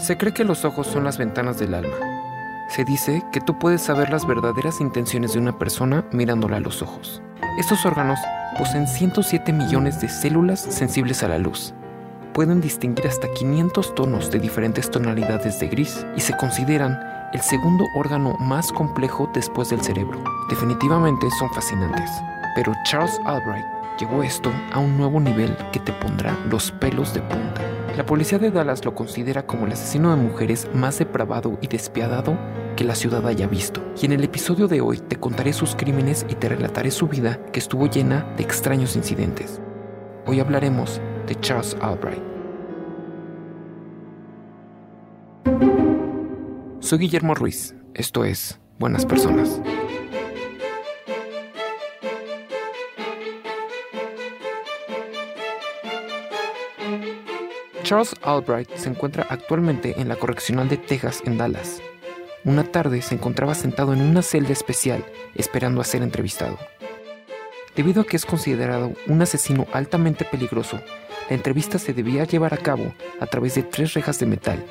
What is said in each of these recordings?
Se cree que los ojos son las ventanas del alma. Se dice que tú puedes saber las verdaderas intenciones de una persona mirándola a los ojos. Estos órganos poseen 107 millones de células sensibles a la luz. Pueden distinguir hasta 500 tonos de diferentes tonalidades de gris y se consideran el segundo órgano más complejo después del cerebro. Definitivamente son fascinantes. Pero Charles Albright llevó esto a un nuevo nivel que te pondrá los pelos de punta. La policía de Dallas lo considera como el asesino de mujeres más depravado y despiadado que la ciudad haya visto. Y en el episodio de hoy te contaré sus crímenes y te relataré su vida que estuvo llena de extraños incidentes. Hoy hablaremos de Charles Albright. Soy Guillermo Ruiz, esto es Buenas Personas. Charles Albright se encuentra actualmente en la correccional de Texas en Dallas. Una tarde se encontraba sentado en una celda especial esperando a ser entrevistado. Debido a que es considerado un asesino altamente peligroso, la entrevista se debía llevar a cabo a través de tres rejas de metal,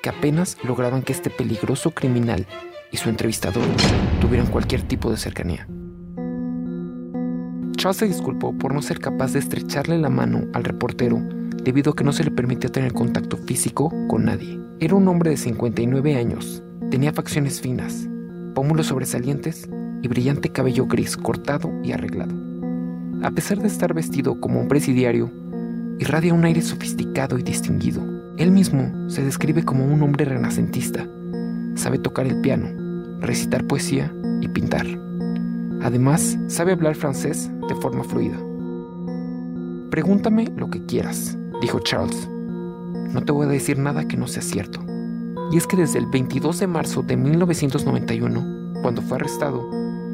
que apenas lograban que este peligroso criminal y su entrevistador tuvieran cualquier tipo de cercanía. Charles se disculpó por no ser capaz de estrecharle la mano al reportero debido a que no se le permitía tener contacto físico con nadie. Era un hombre de 59 años, tenía facciones finas, pómulos sobresalientes y brillante cabello gris cortado y arreglado. A pesar de estar vestido como un presidiario, irradia un aire sofisticado y distinguido. Él mismo se describe como un hombre renacentista. Sabe tocar el piano, recitar poesía y pintar. Además, sabe hablar francés de forma fluida. Pregúntame lo que quieras, dijo Charles. No te voy a decir nada que no sea cierto. Y es que desde el 22 de marzo de 1991, cuando fue arrestado,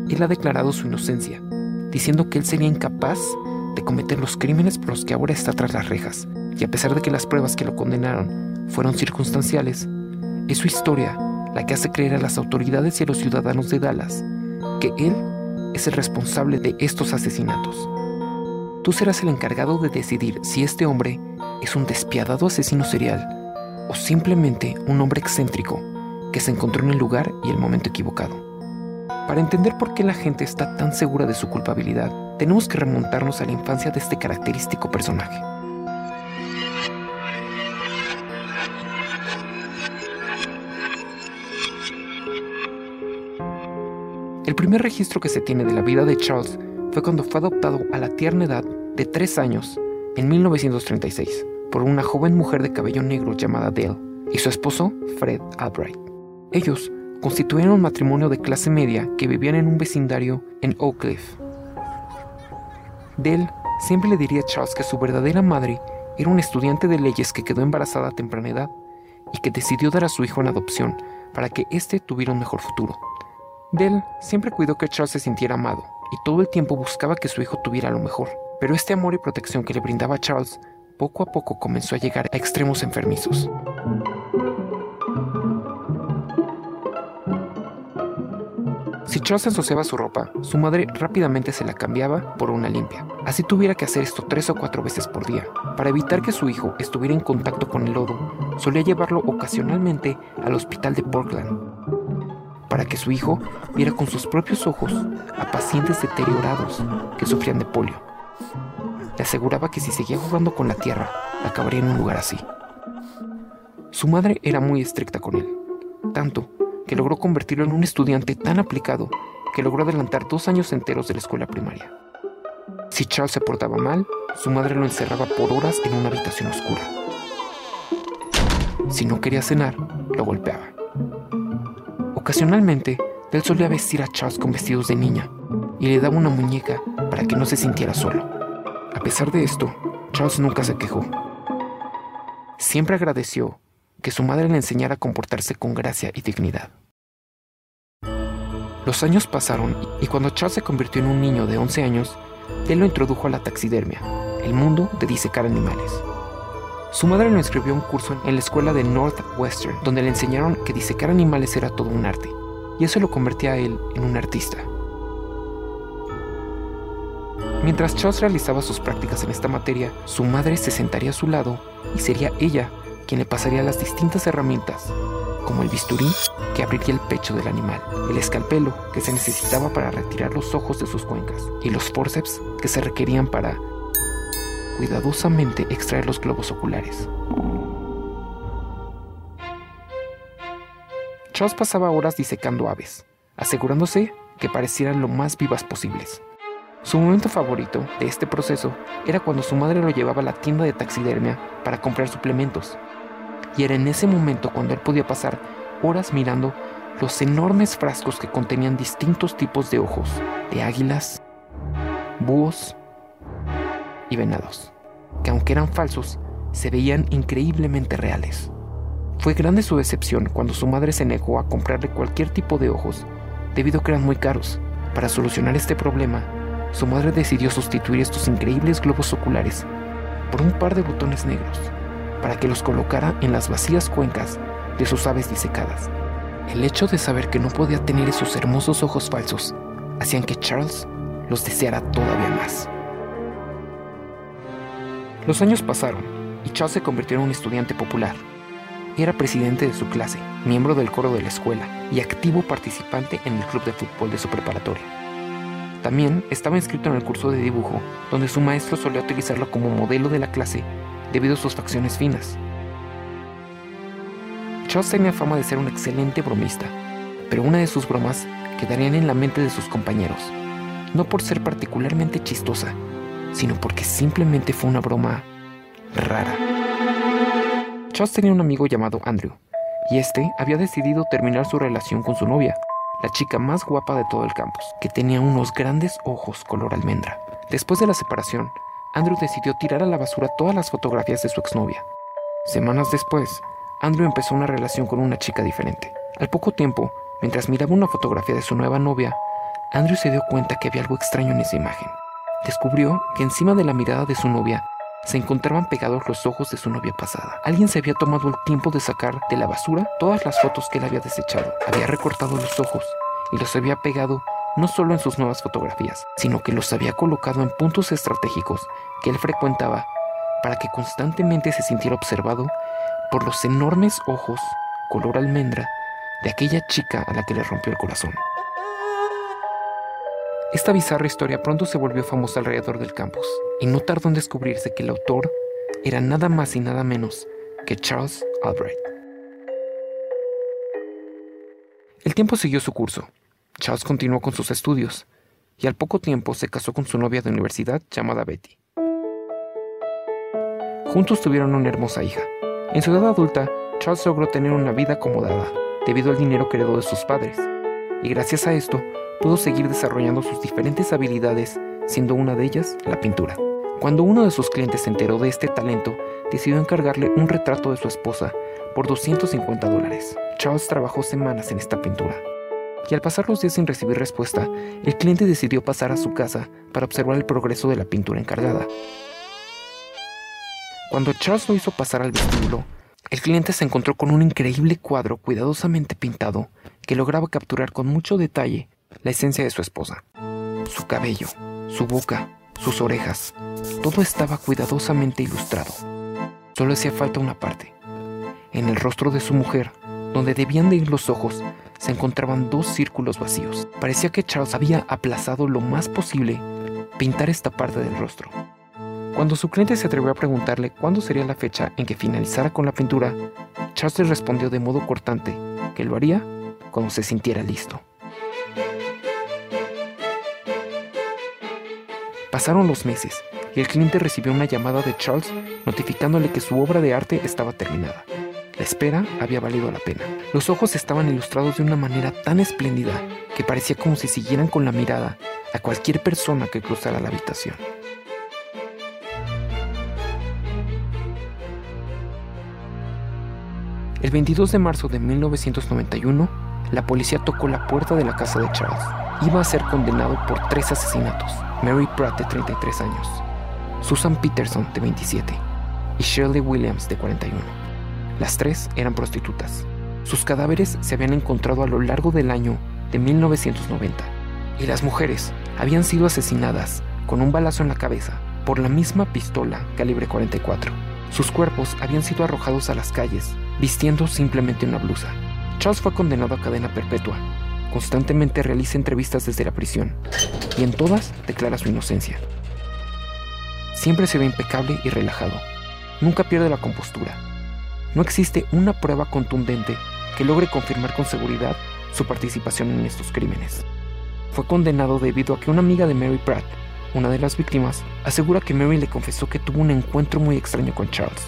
él ha declarado su inocencia, diciendo que él sería incapaz de cometer los crímenes por los que ahora está tras las rejas. Y a pesar de que las pruebas que lo condenaron fueron circunstanciales, es su historia la que hace creer a las autoridades y a los ciudadanos de Dallas que él es el responsable de estos asesinatos. Tú serás el encargado de decidir si este hombre es un despiadado asesino serial o simplemente un hombre excéntrico que se encontró en el lugar y el momento equivocado. Para entender por qué la gente está tan segura de su culpabilidad, tenemos que remontarnos a la infancia de este característico personaje. Primer registro que se tiene de la vida de Charles fue cuando fue adoptado a la tierna edad de 3 años en 1936 por una joven mujer de cabello negro llamada Dale y su esposo Fred Albright. Ellos constituyeron un matrimonio de clase media que vivían en un vecindario en Oak Cliff. Dale siempre le diría a Charles que su verdadera madre era una estudiante de leyes que quedó embarazada a temprana edad y que decidió dar a su hijo en adopción para que éste tuviera un mejor futuro. Dale siempre cuidó que Charles se sintiera amado y todo el tiempo buscaba que su hijo tuviera lo mejor. Pero este amor y protección que le brindaba Charles poco a poco comenzó a llegar a extremos enfermizos. Si Charles ensuciaba su ropa, su madre rápidamente se la cambiaba por una limpia. Así tuviera que hacer esto tres o cuatro veces por día. Para evitar que su hijo estuviera en contacto con el lodo, solía llevarlo ocasionalmente al hospital de Portland, para que su hijo viera con sus propios ojos a pacientes deteriorados que sufrían de polio. Le aseguraba que si seguía jugando con la tierra, acabaría en un lugar así. Su madre era muy estricta con él, tanto que logró convertirlo en un estudiante tan aplicado que logró adelantar dos años enteros de la escuela primaria. Si Charles se portaba mal, su madre lo encerraba por horas en una habitación oscura. Si no quería cenar, lo golpeaba. Ocasionalmente, él solía vestir a Charles con vestidos de niña y le daba una muñeca para que no se sintiera solo. A pesar de esto, Charles nunca se quejó. Siempre agradeció que su madre le enseñara a comportarse con gracia y dignidad. Los años pasaron y cuando Charles se convirtió en un niño de 11 años, él lo introdujo a la taxidermia, el mundo de disecar animales. Su madre lo inscribió un curso en la escuela de Northwestern, donde le enseñaron que disecar animales era todo un arte, y eso lo convertía a él en un artista. Mientras Charles realizaba sus prácticas en esta materia, su madre se sentaría a su lado y sería ella quien le pasaría las distintas herramientas, como el bisturí que abriría el pecho del animal, el escalpelo que se necesitaba para retirar los ojos de sus cuencas y los forceps que se requerían para cuidadosamente extraer los globos oculares. Charles pasaba horas disecando aves, asegurándose que parecieran lo más vivas posibles. Su momento favorito de este proceso era cuando su madre lo llevaba a la tienda de taxidermia para comprar suplementos. Y era en ese momento cuando él podía pasar horas mirando los enormes frascos que contenían distintos tipos de ojos, de águilas, búhos y venados, que aunque eran falsos, se veían increíblemente reales. Fue grande su decepción cuando su madre se negó a comprarle cualquier tipo de ojos, debido a que eran muy caros. Para solucionar este problema, su madre decidió sustituir estos increíbles globos oculares por un par de botones negros, para que los colocara en las vacías cuencas de sus aves disecadas. El hecho de saber que no podía tener esos hermosos ojos falsos hacían que Charles los deseara todavía más. Los años pasaron y Charles se convirtió en un estudiante popular. Era presidente de su clase, miembro del coro de la escuela y activo participante en el club de fútbol de su preparatoria. También estaba inscrito en el curso de dibujo, donde su maestro solía utilizarlo como modelo de la clase debido a sus facciones finas. Charles tenía fama de ser un excelente bromista, pero una de sus bromas quedarían en la mente de sus compañeros, no por ser particularmente chistosa, sino porque simplemente fue una broma rara. Charles tenía un amigo llamado Andrew, y este había decidido terminar su relación con su novia, la chica más guapa de todo el campus, que tenía unos grandes ojos color almendra. Después de la separación, Andrew decidió tirar a la basura todas las fotografías de su exnovia. Semanas después, Andrew empezó una relación con una chica diferente. Al poco tiempo, mientras miraba una fotografía de su nueva novia, Andrew se dio cuenta que había algo extraño en esa imagen. Descubrió que encima de la mirada de su novia se encontraban pegados los ojos de su novia pasada. Alguien se había tomado el tiempo de sacar de la basura todas las fotos que él había desechado. Había recortado los ojos y los había pegado no solo en sus nuevas fotografías, sino que los había colocado en puntos estratégicos que él frecuentaba para que constantemente se sintiera observado por los enormes ojos color almendra de aquella chica a la que le rompió el corazón. Esta bizarra historia pronto se volvió famosa alrededor del campus, y no tardó en descubrirse que el autor era nada más y nada menos que Charles Albright. El tiempo siguió su curso. Charles continuó con sus estudios, y al poco tiempo se casó con su novia de universidad llamada Betty. Juntos tuvieron una hermosa hija. En su edad adulta, Charles logró tener una vida acomodada debido al dinero que heredó de sus padres, y gracias a esto pudo seguir desarrollando sus diferentes habilidades, siendo una de ellas la pintura. Cuando uno de sus clientes se enteró de este talento, decidió encargarle un retrato de su esposa por 250 dólares. Charles trabajó semanas en esta pintura. Y al pasar los días sin recibir respuesta, el cliente decidió pasar a su casa para observar el progreso de la pintura encargada. Cuando Charles lo hizo pasar al vestíbulo, el cliente se encontró con un increíble cuadro cuidadosamente pintado que lograba capturar con mucho detalle la esencia de su esposa. Su cabello, su boca, sus orejas, todo estaba cuidadosamente ilustrado. Solo hacía falta una parte. En el rostro de su mujer, donde debían de ir los ojos, se encontraban dos círculos vacíos. Parecía que Charles había aplazado lo más posible pintar esta parte del rostro. Cuando su cliente se atrevió a preguntarle cuándo sería la fecha en que finalizara con la pintura, Charles le respondió de modo cortante que lo haría cuando se sintiera listo. Pasaron los meses y el cliente recibió una llamada de Charles notificándole que su obra de arte estaba terminada. La espera había valido la pena. Los ojos estaban ilustrados de una manera tan espléndida que parecía como si siguieran con la mirada a cualquier persona que cruzara la habitación. El 22 de marzo de 1991, la policía tocó la puerta de la casa de Charles. Iba a ser condenado por tres asesinatos. Mary Pratt, de 33 años, Susan Peterson, de 27, y Shirley Williams, de 41. Las tres eran prostitutas. Sus cadáveres se habían encontrado a lo largo del año de 1990, y las mujeres habían sido asesinadas con un balazo en la cabeza por la misma pistola calibre 44. Sus cuerpos habían sido arrojados a las calles, vistiendo simplemente una blusa. Charles fue condenado a cadena perpetua. Constantemente realiza entrevistas desde la prisión y en todas declara su inocencia. Siempre se ve impecable y relajado. Nunca pierde la compostura. No existe una prueba contundente que logre confirmar con seguridad su participación en estos crímenes. Fue condenado debido a que una amiga de Mary Pratt, una de las víctimas, asegura que Mary le confesó que tuvo un encuentro muy extraño con Charles,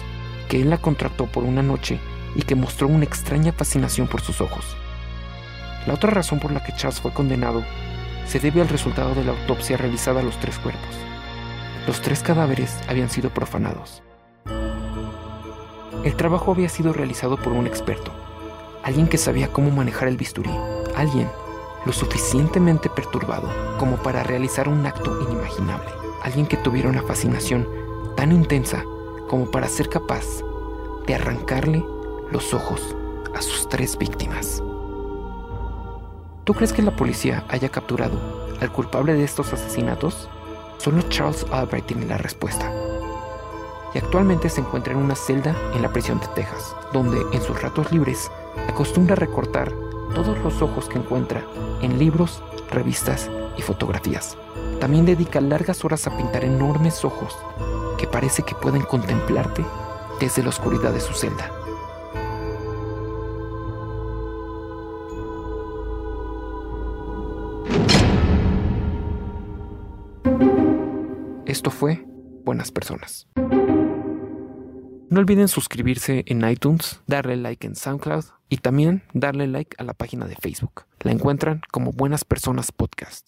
que él la contrató por una noche y que mostró una extraña fascinación por sus ojos. La otra razón por la que Charles fue condenado se debe al resultado de la autopsia realizada a los tres cuerpos. Los tres cadáveres habían sido profanados. El trabajo había sido realizado por un experto, alguien que sabía cómo manejar el bisturí, alguien lo suficientemente perturbado como para realizar un acto inimaginable, alguien que tuviera una fascinación tan intensa como para ser capaz de arrancarle los ojos a sus tres víctimas. ¿Tú crees que la policía haya capturado al culpable de estos asesinatos? Solo Charles Albright tiene la respuesta. Y actualmente se encuentra en una celda en la prisión de Texas, donde en sus ratos libres acostumbra recortar todos los ojos que encuentra en libros, revistas y fotografías. También dedica largas horas a pintar enormes ojos que parece que pueden contemplarte desde la oscuridad de su celda. Esto fue Buenas Personas. No olviden suscribirse en iTunes, darle like en SoundCloud y también darle like a la página de Facebook. La encuentran como Buenas Personas Podcast.